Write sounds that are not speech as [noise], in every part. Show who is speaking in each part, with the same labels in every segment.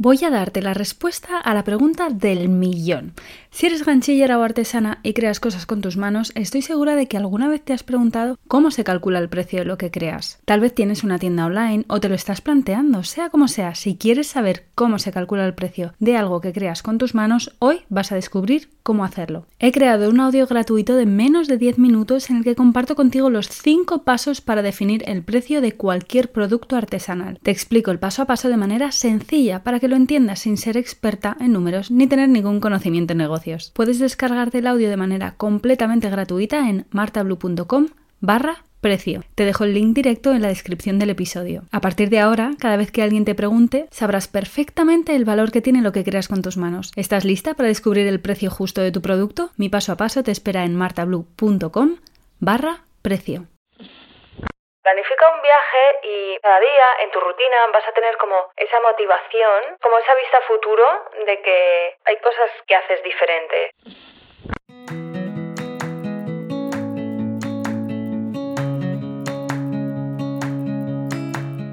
Speaker 1: Voy a darte la respuesta a la pregunta del millón. Si eres ganchillera o artesana y creas cosas con tus manos, estoy segura de que alguna vez te has preguntado cómo se calcula el precio de lo que creas. Tal vez tienes una tienda online o te lo estás planteando, sea como sea, si quieres saber cómo se calcula el precio de algo que creas con tus manos, hoy vas a descubrir cómo hacerlo. He creado un audio gratuito de menos de 10 minutos en el que comparto contigo los 5 pasos para definir el precio de cualquier producto artesanal. Te explico el paso a paso de manera sencilla para que lo entiendas sin ser experta en números ni tener ningún conocimiento en negocios. Puedes descargarte el audio de manera completamente gratuita en martablue.com barra precio. Te dejo el link directo en la descripción del episodio. A partir de ahora, cada vez que alguien te pregunte, sabrás perfectamente el valor que tiene lo que creas con tus manos. ¿Estás lista para descubrir el precio justo de tu producto? Mi paso a paso te espera en martablue.com barra precio.
Speaker 2: Planifica un viaje y cada día en tu rutina vas a tener como esa motivación, como esa vista futuro de que hay cosas que haces diferente.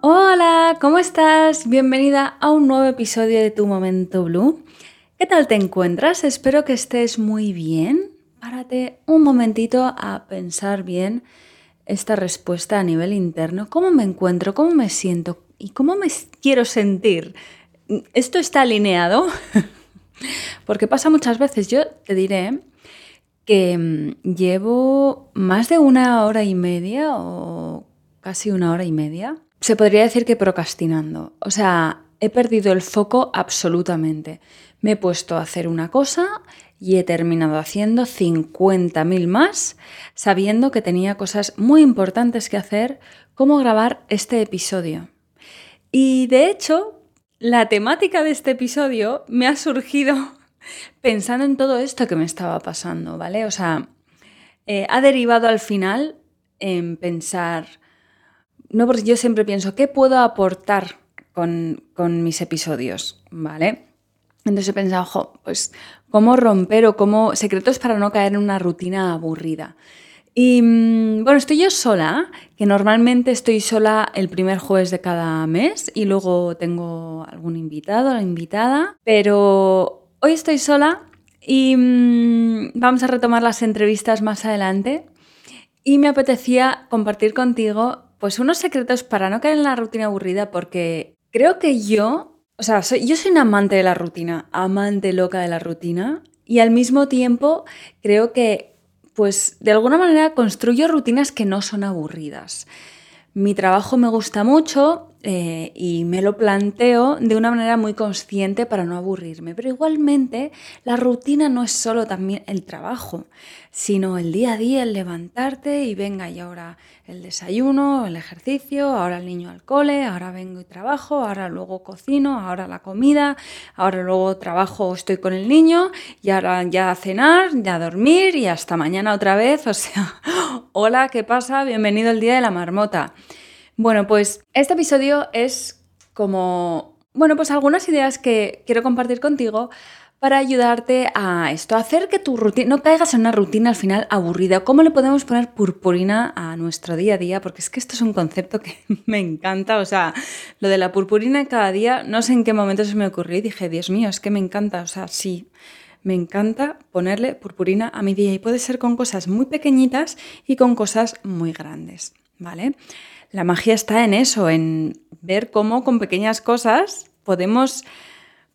Speaker 1: Hola, ¿cómo estás? Bienvenida a un nuevo episodio de Tu Momento Blue. ¿Qué tal te encuentras? Espero que estés muy bien. Párate un momentito a pensar bien esta respuesta a nivel interno. ¿Cómo me encuentro? ¿Cómo me siento? ¿Y cómo me quiero sentir? ¿Esto está alineado? [laughs] Porque pasa muchas veces, yo te diré que mm, llevo más de una hora y media o casi una hora y media, se podría decir que procrastinando. O sea, he perdido el foco absolutamente. Me he puesto a hacer una cosa y he terminado haciendo 50.000 más, sabiendo que tenía cosas muy importantes que hacer, como grabar este episodio. Y de hecho, la temática de este episodio me ha surgido [laughs] pensando en todo esto que me estaba pasando, ¿vale? O sea, eh, ha derivado al final en pensar, no porque yo siempre pienso, ¿qué puedo aportar con, con mis episodios? ¿Vale? Entonces he pensado, ojo, pues, ¿cómo romper o cómo secretos para no caer en una rutina aburrida? Y mm, bueno, estoy yo sola, que normalmente estoy sola el primer jueves de cada mes y luego tengo algún invitado o invitada, pero hoy estoy sola y mm, vamos a retomar las entrevistas más adelante y me apetecía compartir contigo pues unos secretos para no caer en la rutina aburrida porque creo que yo, o sea, yo soy una amante de la rutina, amante loca de la rutina y al mismo tiempo creo que pues de alguna manera construyo rutinas que no son aburridas. Mi trabajo me gusta mucho eh, y me lo planteo de una manera muy consciente para no aburrirme, pero igualmente la rutina no es solo también el trabajo, sino el día a día, el levantarte y venga, y ahora el desayuno, el ejercicio, ahora el niño al cole, ahora vengo y trabajo, ahora luego cocino, ahora la comida, ahora luego trabajo, estoy con el niño y ahora ya a cenar, ya a dormir y hasta mañana otra vez. [laughs] O sea, hola, ¿qué pasa? Bienvenido el día de la marmota. Bueno, pues este episodio es como, bueno, pues algunas ideas que quiero compartir contigo para ayudarte a esto, hacer que tu rutina, no caigas en una rutina al final aburrida. ¿Cómo le podemos poner purpurina a nuestro día a día? Porque es que esto es un concepto que [laughs] me encanta. O sea, lo de la purpurina cada día, no sé en qué momento se me ocurrió y dije, Dios mío, es que me encanta. O sea, sí, me encanta ponerle purpurina a mi día y puede ser con cosas muy pequeñitas y con cosas muy grandes, ¿vale? La magia está en eso, en ver cómo con pequeñas cosas podemos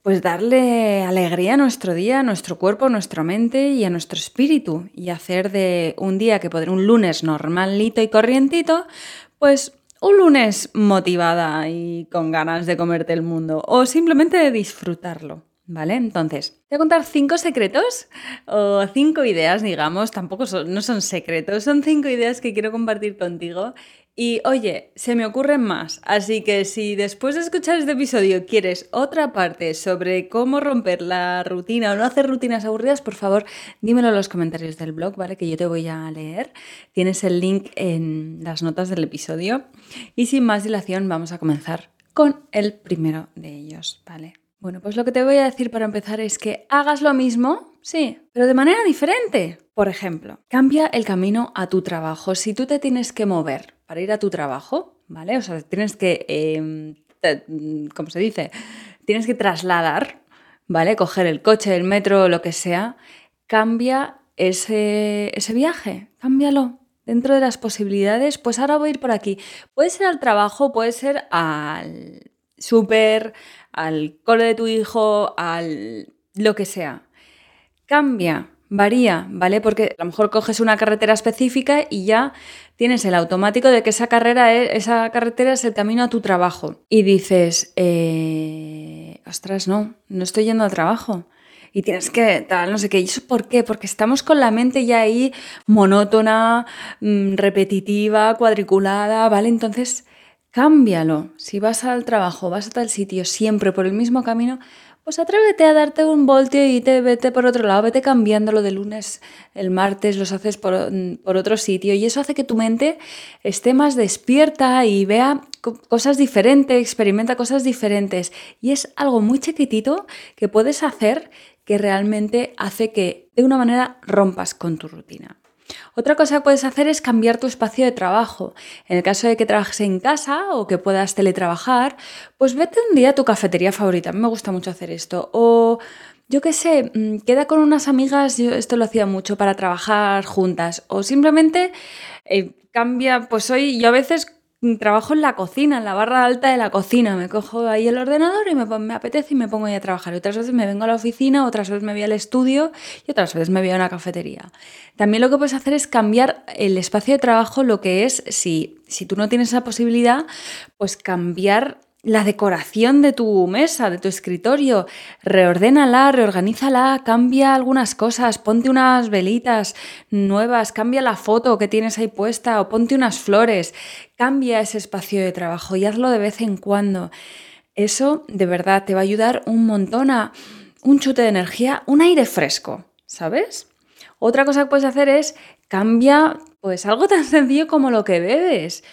Speaker 1: pues darle alegría a nuestro día, a nuestro cuerpo, a nuestra mente y a nuestro espíritu y hacer de un día que podría un lunes normalito y corrientito, pues un lunes motivada y con ganas de comerte el mundo o simplemente de disfrutarlo. ¿Vale? Entonces, te voy a contar cinco secretos o cinco ideas, digamos, tampoco son, no son secretos, son cinco ideas que quiero compartir contigo y oye, se me ocurren más, así que si después de escuchar este episodio quieres otra parte sobre cómo romper la rutina o no hacer rutinas aburridas, por favor, dímelo en los comentarios del blog, ¿vale? Que yo te voy a leer. Tienes el link en las notas del episodio. Y sin más dilación, vamos a comenzar con el primero de ellos, ¿vale? Bueno, pues lo que te voy a decir para empezar es que hagas lo mismo, sí, pero de manera diferente. Por ejemplo, cambia el camino a tu trabajo. Si tú te tienes que mover para ir a tu trabajo, ¿vale? O sea, tienes que, eh, ¿cómo se dice? Tienes que trasladar, ¿vale? Coger el coche, el metro, lo que sea. Cambia ese, ese viaje, cámbialo. Dentro de las posibilidades, pues ahora voy a ir por aquí. Puede ser al trabajo, puede ser al súper, al cole de tu hijo, al lo que sea. Cambia, varía, ¿vale? Porque a lo mejor coges una carretera específica y ya tienes el automático de que esa carrera, esa carretera es el camino a tu trabajo. Y dices, eh, ostras, no, no estoy yendo al trabajo. Y tienes que, tal, no sé qué. ¿Y eso por qué? Porque estamos con la mente ya ahí monótona, mm, repetitiva, cuadriculada, ¿vale? Entonces, cámbialo. Si vas al trabajo, vas a tal sitio siempre por el mismo camino, pues atrévete a darte un voltio y te vete por otro lado, vete cambiándolo de lunes, el martes los haces por, por, otro sitio y eso hace que tu mente esté más despierta y vea cosas diferentes, experimenta cosas diferentes y es algo muy chiquitito que puedes hacer que realmente hace que de una manera rompas con tu rutina. Otra cosa que puedes hacer es cambiar tu espacio de trabajo. En el caso de que trabajes en casa o que puedas teletrabajar, pues vete un día a tu cafetería favorita. A mí me gusta mucho hacer esto. O yo qué sé, mm, queda con unas amigas, yo esto lo hacía mucho para trabajar juntas. O simplemente eh, cambia, pues hoy yo a veces trabajo en la cocina, en la barra alta de la cocina. Me cojo ahí el ordenador y me, apetece y me pongo ahí a trabajar. otras veces me vengo a la oficina, otras veces me voy al estudio y otras veces me voy a una cafetería. También lo que puedes hacer es cambiar el espacio de trabajo, lo que es, si, si tú no tienes esa posibilidad, pues cambiar la decoración de tu mesa, de tu escritorio, reordénala, reorganízala, cambia algunas cosas, ponte unas velitas nuevas, cambia la foto que tienes ahí puesta o ponte unas flores, cambia ese espacio de trabajo y hazlo de vez en cuando. Eso de verdad te va a ayudar un montón a un chute de energía, un aire fresco, ¿sabes? Otra cosa que puedes hacer es cambia pues algo tan [laughs] sencillo como lo que bebes.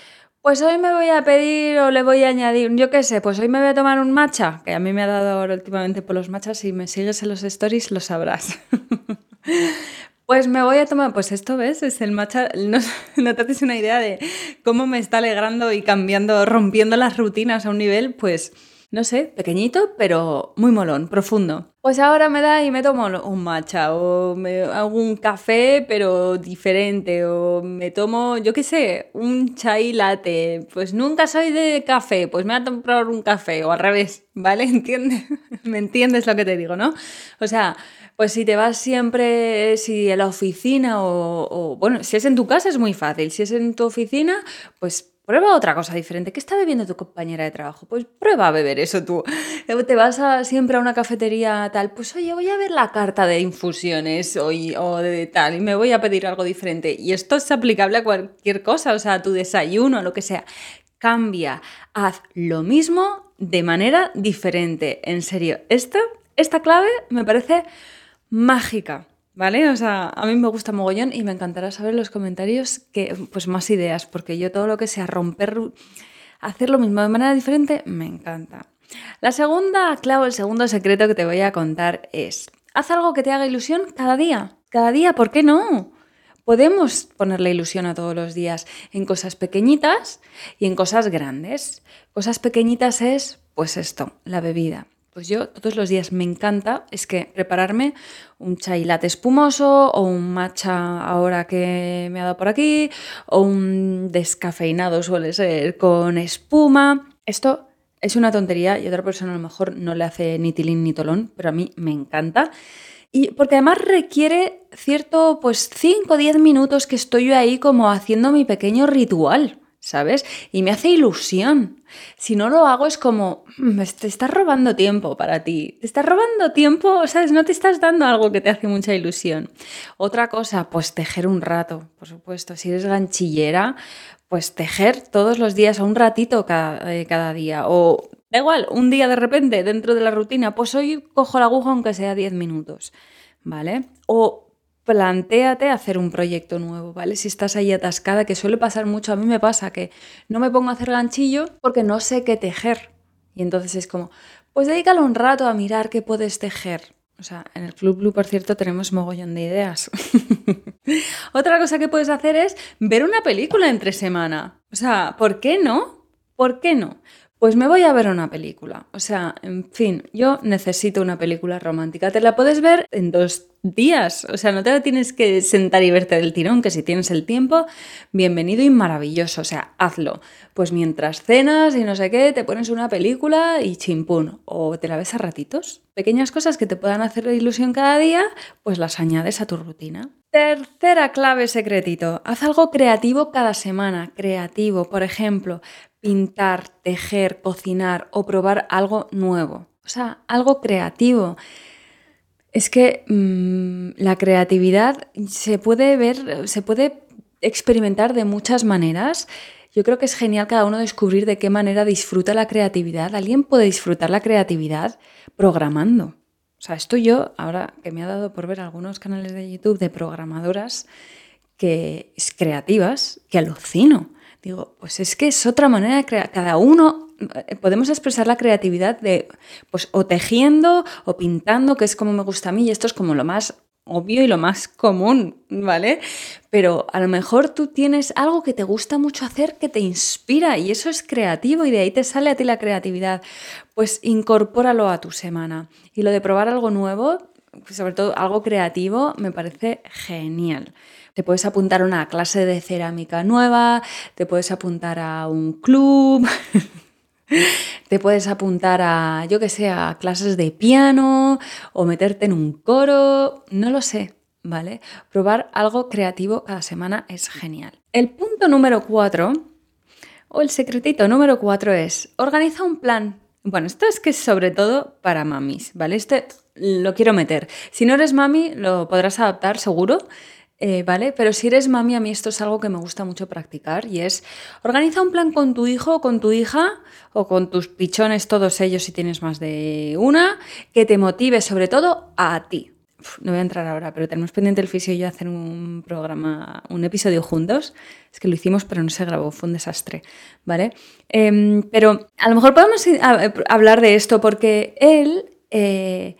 Speaker 1: Pues hoy me voy a pedir o le voy a añadir, yo qué sé, pues hoy me voy a tomar un matcha, que a mí me ha dado ahora últimamente por los matchas, si me sigues en los stories lo sabrás. [laughs] pues me voy a tomar, pues esto ves, es el matcha, no, [laughs] no te haces una idea de cómo me está alegrando y cambiando, rompiendo las rutinas a un nivel, pues no sé, pequeñito, pero muy molón, profundo. Pues ahora me da y me tomo un matcha o me hago un café pero diferente o me tomo, yo qué sé, un chai latte. Pues nunca soy de café, pues me voy a tomar un café o al revés, ¿vale? [laughs] ¿Entiendes? ¿Me entiendes lo que te digo, no? O sea, pues si te vas siempre, si a la oficina o, o, bueno, si es en tu casa es muy fácil, si es en tu oficina, pues Prueba otra cosa diferente. ¿Qué está bebiendo tu compañera de trabajo? Pues prueba a beber eso tú. Te vas a, siempre a una cafetería tal, pues oye, voy a ver la carta de infusiones hoy, o de tal y me voy a pedir algo diferente. Y esto es aplicable a cualquier cosa, o sea, a tu desayuno, lo que sea. Cambia, haz lo mismo de manera diferente. En serio, esta, esta clave me parece mágica. ¿Vale? O sea, a mí me gusta mogollón y me encantará saber en los comentarios que, pues más ideas, porque yo todo lo que sea romper, hacer lo mismo de manera diferente, me encanta. La segunda clave, el segundo secreto que te voy a contar es, haz algo que te haga ilusión cada día. Cada día, ¿por qué no? Podemos ponerle ilusión a todos los días en cosas pequeñitas y en cosas grandes. Cosas pequeñitas es, pues esto, la bebida. Pues yo todos los días me encanta es que prepararme un chai latte espumoso o un matcha ahora que me ha dado por aquí o un descafeinado suele ser con espuma. Esto es una tontería y otra persona a lo mejor no le hace ni tilín ni tolón, pero a mí me encanta. Y porque además requiere cierto, pues 5 o 10 minutos que estoy yo ahí como haciendo mi pequeño ritual, ¿sabes? Y me hace ilusión. Si no lo hago es como, mm, te estás robando tiempo para ti, te estás robando tiempo, ¿sabes? No te estás dando algo que te hace mucha ilusión. Otra cosa, pues tejer un rato, por supuesto. Si eres ganchillera, pues tejer todos los días o un ratito cada, eh, cada día. O Da igual, un día de repente dentro de la rutina, pues hoy cojo la aguja aunque sea 10 minutos, ¿vale? O plantéate hacer un proyecto nuevo, ¿vale? Si estás ahí atascada, que suele pasar mucho, a mí me pasa que no me pongo a hacer ganchillo porque no sé qué tejer. Y entonces es como, pues dedícalo un rato a mirar qué puedes tejer. O sea, en el Club Blue, por cierto, tenemos mogollón de ideas. [laughs] Otra cosa que puedes hacer es ver una película entre semana. O sea, ¿por qué no? ¿Por qué no? Pues me voy a ver una película. O sea, en fin, yo necesito una película romántica. Te la puedes ver en dos días. O sea, no te la tienes que sentar y verte del tirón, que si tienes el tiempo, bienvenido y maravilloso. O sea, hazlo. Pues mientras cenas y no sé qué, te pones una película y chimpún. O te la ves a ratitos. Pequeñas cosas que te puedan hacer ilusión cada día, pues las añades a tu rutina. Tercera clave secretito. Haz algo creativo cada semana. Creativo. Por ejemplo, pintar, tejer, cocinar o probar algo nuevo. O sea, algo creativo. Es que mm, la creatividad se puede ver, se puede experimentar de muchas maneras. Yo creo que es genial cada uno descubrir de qué manera disfruta la creatividad. Alguien puede disfrutar la creatividad programando. O sea, esto yo, ahora que me ha dado por ver algunos canales de YouTube de programadoras que es creativas, que alucino. Digo, pues es que es otra manera de crear. Cada uno eh, podemos expresar la creatividad de, pues, o tejiendo o pintando, que es como me gusta a mí, y esto es como lo más obvio y lo más común, ¿vale? Pero a lo mejor tú tienes algo que te gusta mucho hacer, que te inspira, y eso es creativo, y de ahí te sale a ti la creatividad. Pues incorpóralo a tu semana. Y lo de probar algo nuevo, sobre todo algo creativo, me parece genial. Te puedes apuntar a una clase de cerámica nueva, te puedes apuntar a un club, [laughs] te puedes apuntar a, yo que sé, a clases de piano o meterte en un coro, no lo sé, ¿vale? Probar algo creativo cada semana es genial. El punto número cuatro, o el secretito número cuatro es, organiza un plan. Bueno, esto es que es sobre todo para mamis, ¿vale? Este lo quiero meter. Si no eres mami, lo podrás adaptar seguro. Eh, ¿Vale? Pero si eres mami, a mí esto es algo que me gusta mucho practicar y es organiza un plan con tu hijo, con tu hija o con tus pichones, todos ellos si tienes más de una, que te motive sobre todo a ti. no voy a entrar ahora, pero tenemos pendiente el fisio y yo hacer un programa, un episodio juntos. Es que lo hicimos, pero no se grabó, fue un desastre, ¿vale? Em, pero a lo mejor podemos hablar de esto porque él eh,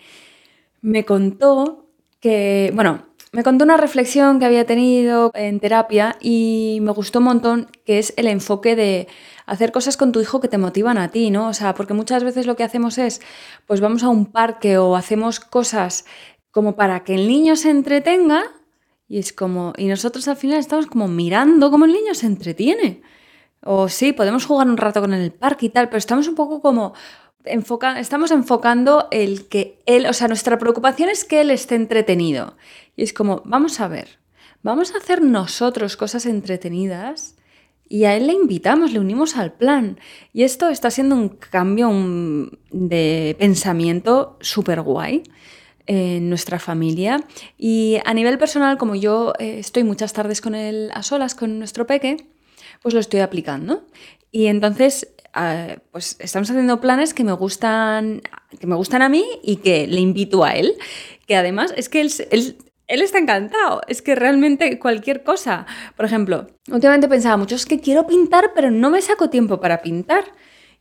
Speaker 1: me contó que, bueno, me contó una reflexión que había tenido en terapia y me gustó un montón, que es el enfoque de hacer cosas con tu hijo que te motivan a ti, ¿no? O sea, porque muchas veces lo que hacemos es, pues vamos a un parque o hacemos cosas como para que el niño se entretenga y es como, y nosotros al final estamos como mirando cómo el niño se entretiene. O sí, podemos jugar un rato con el parque y tal, pero estamos un poco como estamos enfocando el que él, o sea, nuestra preocupación es que él esté entretenido. Y es como, vamos a ver, vamos a hacer nosotros cosas entretenidas y a él le invitamos, le unimos al plan. Y esto está siendo un cambio de pensamiento súper guay en nuestra familia. Y a nivel personal, como yo eh, estoy muchas tardes con él a solas, con nuestro peque, pues lo estoy aplicando. Y entonces pues estamos haciendo planes que me gustan, que me gustan a mí y que le invito a él. Que además es que él, él, está encantado. Es que realmente cualquier cosa. Por ejemplo, últimamente pensaba mucho, es que quiero pintar, pero no me saco tiempo para pintar.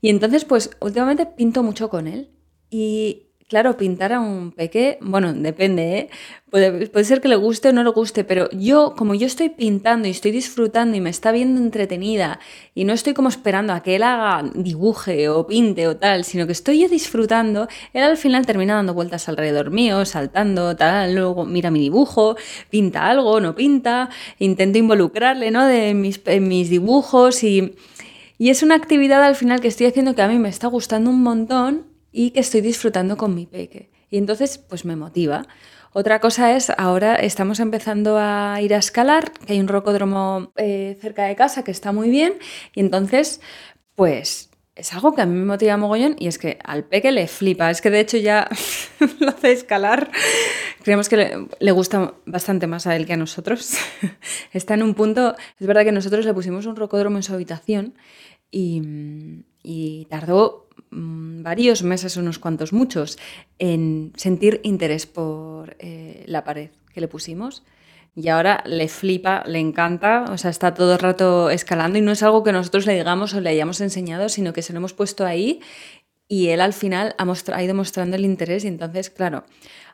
Speaker 1: Y entonces, pues últimamente pinto mucho con él. Y Claro, pintar a un peque, bueno, depende, ¿eh? puede, ser que le guste o no le guste, pero yo, como yo estoy pintando y estoy disfrutando y me está viendo entretenida y no estoy como esperando a que él haga, dibuje o pinte o tal, sino que estoy disfrutando, él al final termina dando vueltas alrededor mío, saltando, tal, luego mira mi dibujo, pinta algo, no pinta, intento involucrarle, ¿no? De mis, en mis dibujos y Y es una actividad al final que estoy haciendo que a mí me está gustando un montón y que estoy disfrutando con mi peque. Y entonces, pues me motiva. Otra cosa es, ahora estamos empezando a ir a escalar, que hay un rocódromo eh, cerca de casa que está muy bien, y entonces, pues es algo que a mí me motiva mogollón y es que al peque le flipa. Es que de hecho ya [laughs] lo hace escalar. Creemos que le, gusta bastante más a él que a nosotros. [laughs] Está en un punto. Es verdad que nosotros le pusimos un rocódromo en su habitación y, y tardó mm, varios meses, unos cuantos, muchos, en sentir interés por eh, la pared que le pusimos y ahora le flipa, le encanta, o sea, está todo el rato escalando y no es algo que nosotros le digamos o le hayamos enseñado, sino que se lo hemos puesto ahí y él al final ha, ido mostrando el interés y entonces, claro,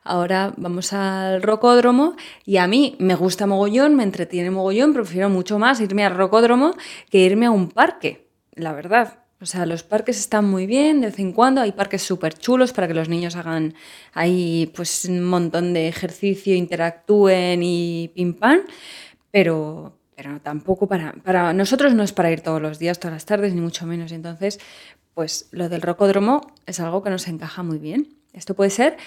Speaker 1: ahora vamos al rocódromo y a mí me gusta mogollón, me entretiene mogollón, prefiero mucho más irme al rocódromo que irme a un parque, la verdad. O sea, los parques están muy bien de vez en cuando, hay parques súper chulos para que los niños hagan ahí pues un montón de ejercicio, interactúen y pim pam, pero, tampoco para, nosotros no es para ir todos los días, todas las tardes, ni mucho menos. Entonces, pues lo del rocódromo es algo que nos encaja muy bien. Esto puede ser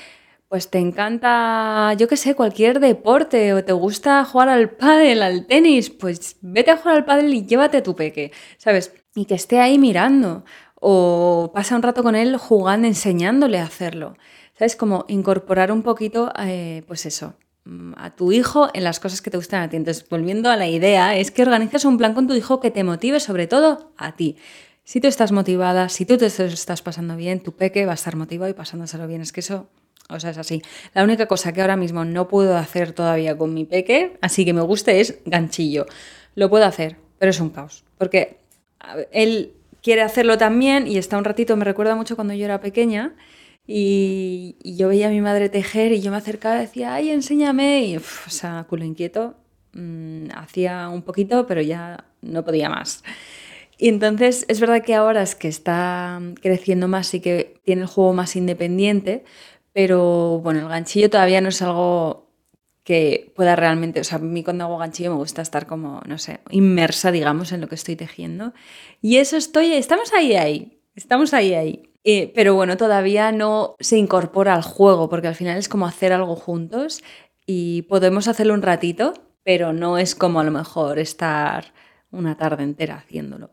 Speaker 1: pues te encanta, yo qué sé, cualquier deporte o te gusta jugar al pádel, al tenis, pues vete a jugar al pádel y llévate tu peque, ¿sabes? Y que esté ahí mirando o pasa un rato con él jugando, enseñándole a hacerlo. ¿Sabes? Como incorporar un poquito, eh, pues eso, mm, a tu hijo en las cosas que te gustan a ti. Entonces, volviendo a la idea, es que organices un plan con tu hijo que te motive sobre todo a ti. Si tú estás motivada, si tú te estás pasando bien, tu peque va a estar motivado y pasándoselo bien. Es que eso, o sea, es así. La única cosa que ahora mismo no puedo hacer todavía con mi peque, así que me guste, es ganchillo. Lo puedo hacer, pero es un caos. Porque él quiere hacerlo también y está un ratito, me recuerda mucho cuando yo era pequeña y, yo veía a mi madre tejer y yo me acercaba y decía, ay, enséñame, y o sea, culo inquieto, mm, hacía un poquito, pero ya no podía más. Y entonces es verdad que ahora es que está creciendo más y que tiene el juego más independiente, pero bueno, el ganchillo todavía no es algo que pueda realmente, o sea, a mí cuando hago ganchillo me gusta estar como, no sé, inmersa, digamos, en lo que estoy tejiendo. Y eso estoy, estamos ahí, ahí, estamos ahí, ahí. Eh, pero bueno, todavía no se incorpora al juego, porque al final es como hacer algo juntos y podemos hacerlo un ratito, pero no es como a lo mejor estar una tarde entera haciéndolo.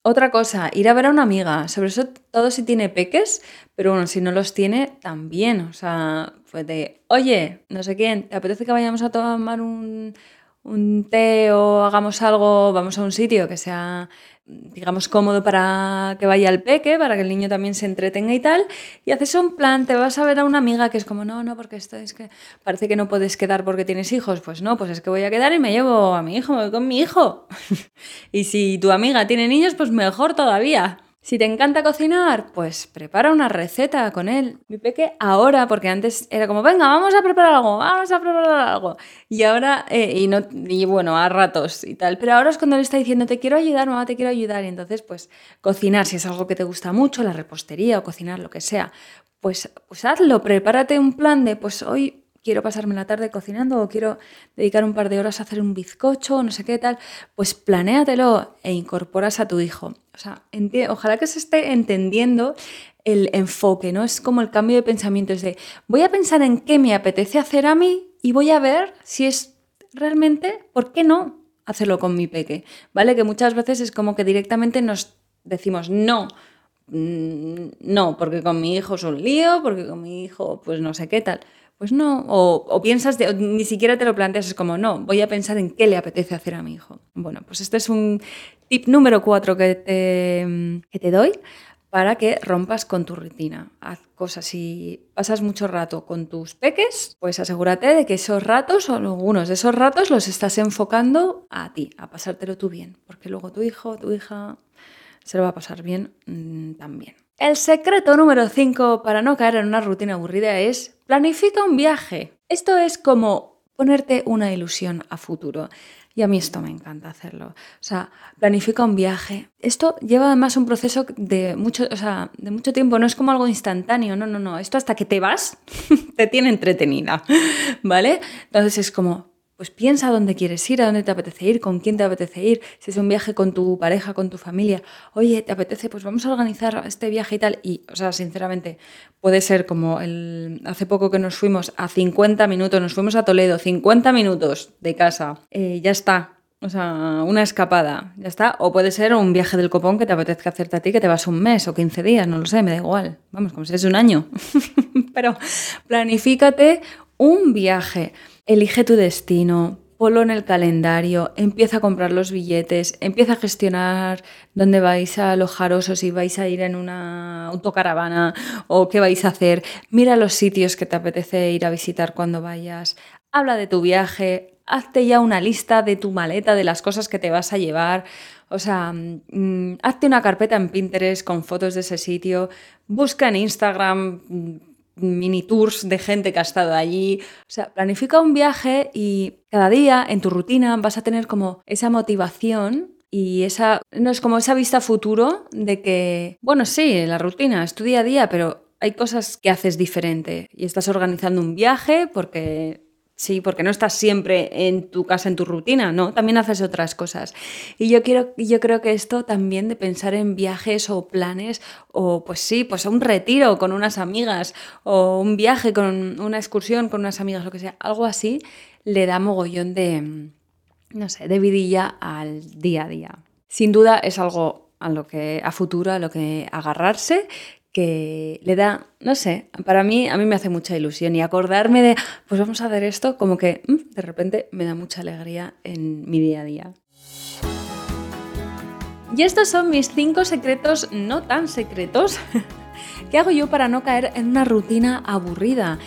Speaker 1: Otra cosa, ir a ver a una amiga, sobre eso todo si tiene peques, pero bueno, si no los tiene, también. O sea, fue de, oye, no sé quién, ¿te apetece que vayamos a tomar un, un té o hagamos algo, vamos a un sitio que sea digamos, cómodo para que vaya el peque, para que el niño también se entretenga y tal, y haces un plan, te vas a ver a una amiga que es como, no, no, porque esto es que parece que no puedes quedar porque tienes hijos, pues no, pues es que voy a quedar y me llevo a mi hijo, me voy con mi hijo. [laughs] y si tu amiga tiene niños, pues mejor todavía. Si te encanta cocinar, pues prepara una receta con él. Mi peque ahora, porque antes era como, venga, vamos a preparar algo, vamos a preparar algo. Y ahora, eh, y, no, y bueno, a ratos y tal. Pero ahora es cuando le está diciendo, te quiero ayudar, mamá, te quiero ayudar. Y entonces, pues cocinar, si es algo que te gusta mucho, la repostería o cocinar, lo que sea, pues, pues hazlo, prepárate un plan de, pues hoy quiero pasarme la tarde cocinando o quiero dedicar un par de horas a hacer un bizcocho o no sé qué tal, pues planéatelo e incorporas a tu hijo. O sea, ojalá que se esté entendiendo el enfoque, ¿no? Es como el cambio de pensamiento, es de voy a pensar en qué me apetece hacer a mí y voy a ver si es realmente, ¿por qué no hacerlo con mi peque? ¿Vale? Que muchas veces es como que directamente nos decimos no, mm, no, porque con mi hijo es un lío, porque con mi hijo pues no sé qué tal. Pues no, o, piensas, de, ni siquiera te lo planteas, es como, no, voy a pensar en qué le apetece hacer a mi hijo. Bueno, pues este es un tip número cuatro que te, que te doy para que rompas con tu rutina. Haz cosas. Si pasas mucho rato con tus peques, pues asegúrate de que esos ratos o algunos de esos ratos los estás enfocando a ti, a pasártelo tú bien, porque luego tu hijo, tu hija se lo va a pasar bien mm, también. El secreto número 5 para no caer en una rutina aburrida es planifica un viaje. Esto es como ponerte una ilusión a futuro. Y a mí esto me encanta hacerlo. O sea, planifica un viaje. Esto lleva además un proceso de mucho, o sea, de mucho tiempo. No es como algo instantáneo. No, no, no. Esto hasta que te vas [laughs] te tiene entretenida. ¿Vale? Entonces es como pues piensa dónde quieres ir, a dónde te apetece ir, con quién te apetece ir, si es un viaje con tu pareja, con tu familia, oye, ¿te apetece? Pues vamos a organizar este viaje y tal. Y, o sea, sinceramente, puede ser como el, hace poco que nos fuimos a 50 minutos, nos fuimos a Toledo, 50 minutos de casa, eh, ya está, o sea, una escapada, ya está. O puede ser un viaje del copón que te apetezca hacerte a ti, que te vas un mes o 15 días, no lo sé, me da igual. Vamos, como si es un año. [laughs] Pero planifícate un viaje, elige tu destino, ponlo en el calendario, empieza a comprar los billetes, empieza a gestionar dónde vais a alojaros o si vais a ir en una autocaravana o qué vais a hacer. Mira los sitios que te apetece ir a visitar cuando vayas. Habla de tu viaje, hazte ya una lista de tu maleta, de las cosas que te vas a llevar. O sea, mm, hazte una carpeta en Pinterest con fotos de ese sitio, busca en Instagram mm, mini tours de gente que ha estado allí. O sea, planifica un viaje y cada día en tu rutina vas a tener como esa motivación y esa, no es como esa vista futuro de que, bueno, sí, la rutina es tu día a día, pero hay cosas que haces diferente y estás organizando un viaje porque Sí, porque no estás siempre en tu casa, en tu rutina, ¿no? También haces otras cosas. Y yo, quiero, yo creo que esto también de pensar en viajes o planes, o pues sí, pues un retiro con unas amigas, o un viaje con una excursión con unas amigas, lo que sea, algo así, le da mogollón de, no sé, de vidilla al día a día. Sin duda es algo a lo que a futuro, a lo que agarrarse que le da, no sé, para mí, a mí me hace mucha ilusión y acordarme de, pues vamos a hacer esto, como que mm, de repente me da mucha alegría en mi día a día. Y estos son mis cinco secretos no tan secretos [laughs] ¿Qué hago yo para no caer en una rutina aburrida?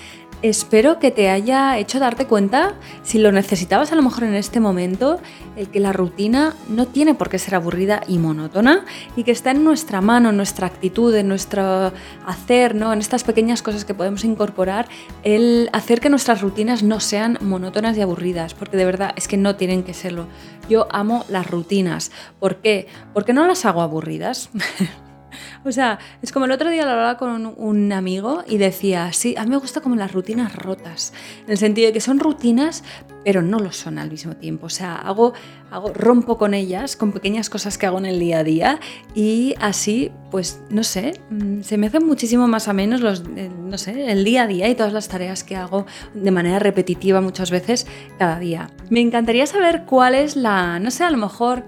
Speaker 1: Espero que te haya hecho darte cuenta, si lo necesitabas a lo mejor en este momento, el que la rutina no tiene por qué ser aburrida y monótona y que está en nuestra mano, en nuestra actitud, en nuestro hacer, ¿no? en estas pequeñas cosas que podemos incorporar, el hacer que nuestras rutinas no sean monótonas y aburridas, porque de verdad es que no tienen que serlo. Yo amo las rutinas. ¿Por qué? Porque no las hago aburridas. [laughs] [laughs] O sea, es como el otro día lo hablaba con un, amigo y decía, sí, a mí me gusta como las rutinas rotas, en el sentido de que son rutinas, pero no lo son al mismo tiempo. O sea, hago, hago, rompo con ellas, con pequeñas cosas que hago en el día a día y así, pues, no sé, mm, se me hacen muchísimo más a menos los, eh, no sé, el día a día y todas las tareas que hago de manera repetitiva muchas veces cada día. Me encantaría saber cuál es la, no sé, a lo mejor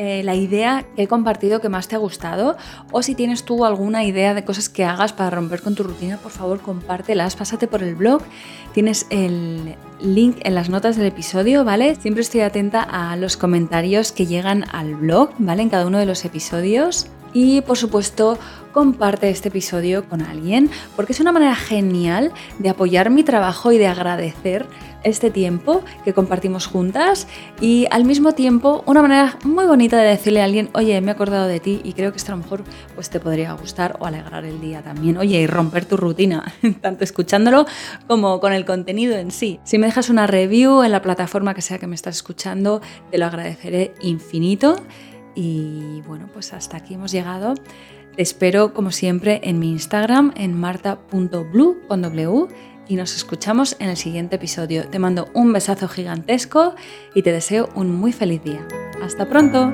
Speaker 1: eh, la idea que he compartido que más te ha gustado o si tienes tú alguna idea de cosas que hagas para romper con tu rutina, por favor compártelas, pásate por el blog, tienes el link en las notas del episodio, ¿vale? Siempre estoy atenta a los comentarios que llegan al blog, ¿vale? En cada uno de los episodios. Y por supuesto, comparte este episodio con alguien, porque es una manera genial de apoyar mi trabajo y de agradecer este tiempo que compartimos juntas y al mismo tiempo una manera muy bonita de decirle a alguien, oye, me he acordado de ti y creo que esto a lo mejor pues, te podría gustar o alegrar el día también, oye, y romper tu rutina, [laughs] tanto escuchándolo como con el contenido en sí. Si me dejas una review en la plataforma que sea que me estás escuchando, te lo agradeceré infinito. Y bueno, pues hasta aquí hemos llegado. Te espero como siempre en mi Instagram en marta.blue con W y nos escuchamos en el siguiente episodio. Te mando un besazo gigantesco y te deseo un muy feliz día. Hasta pronto.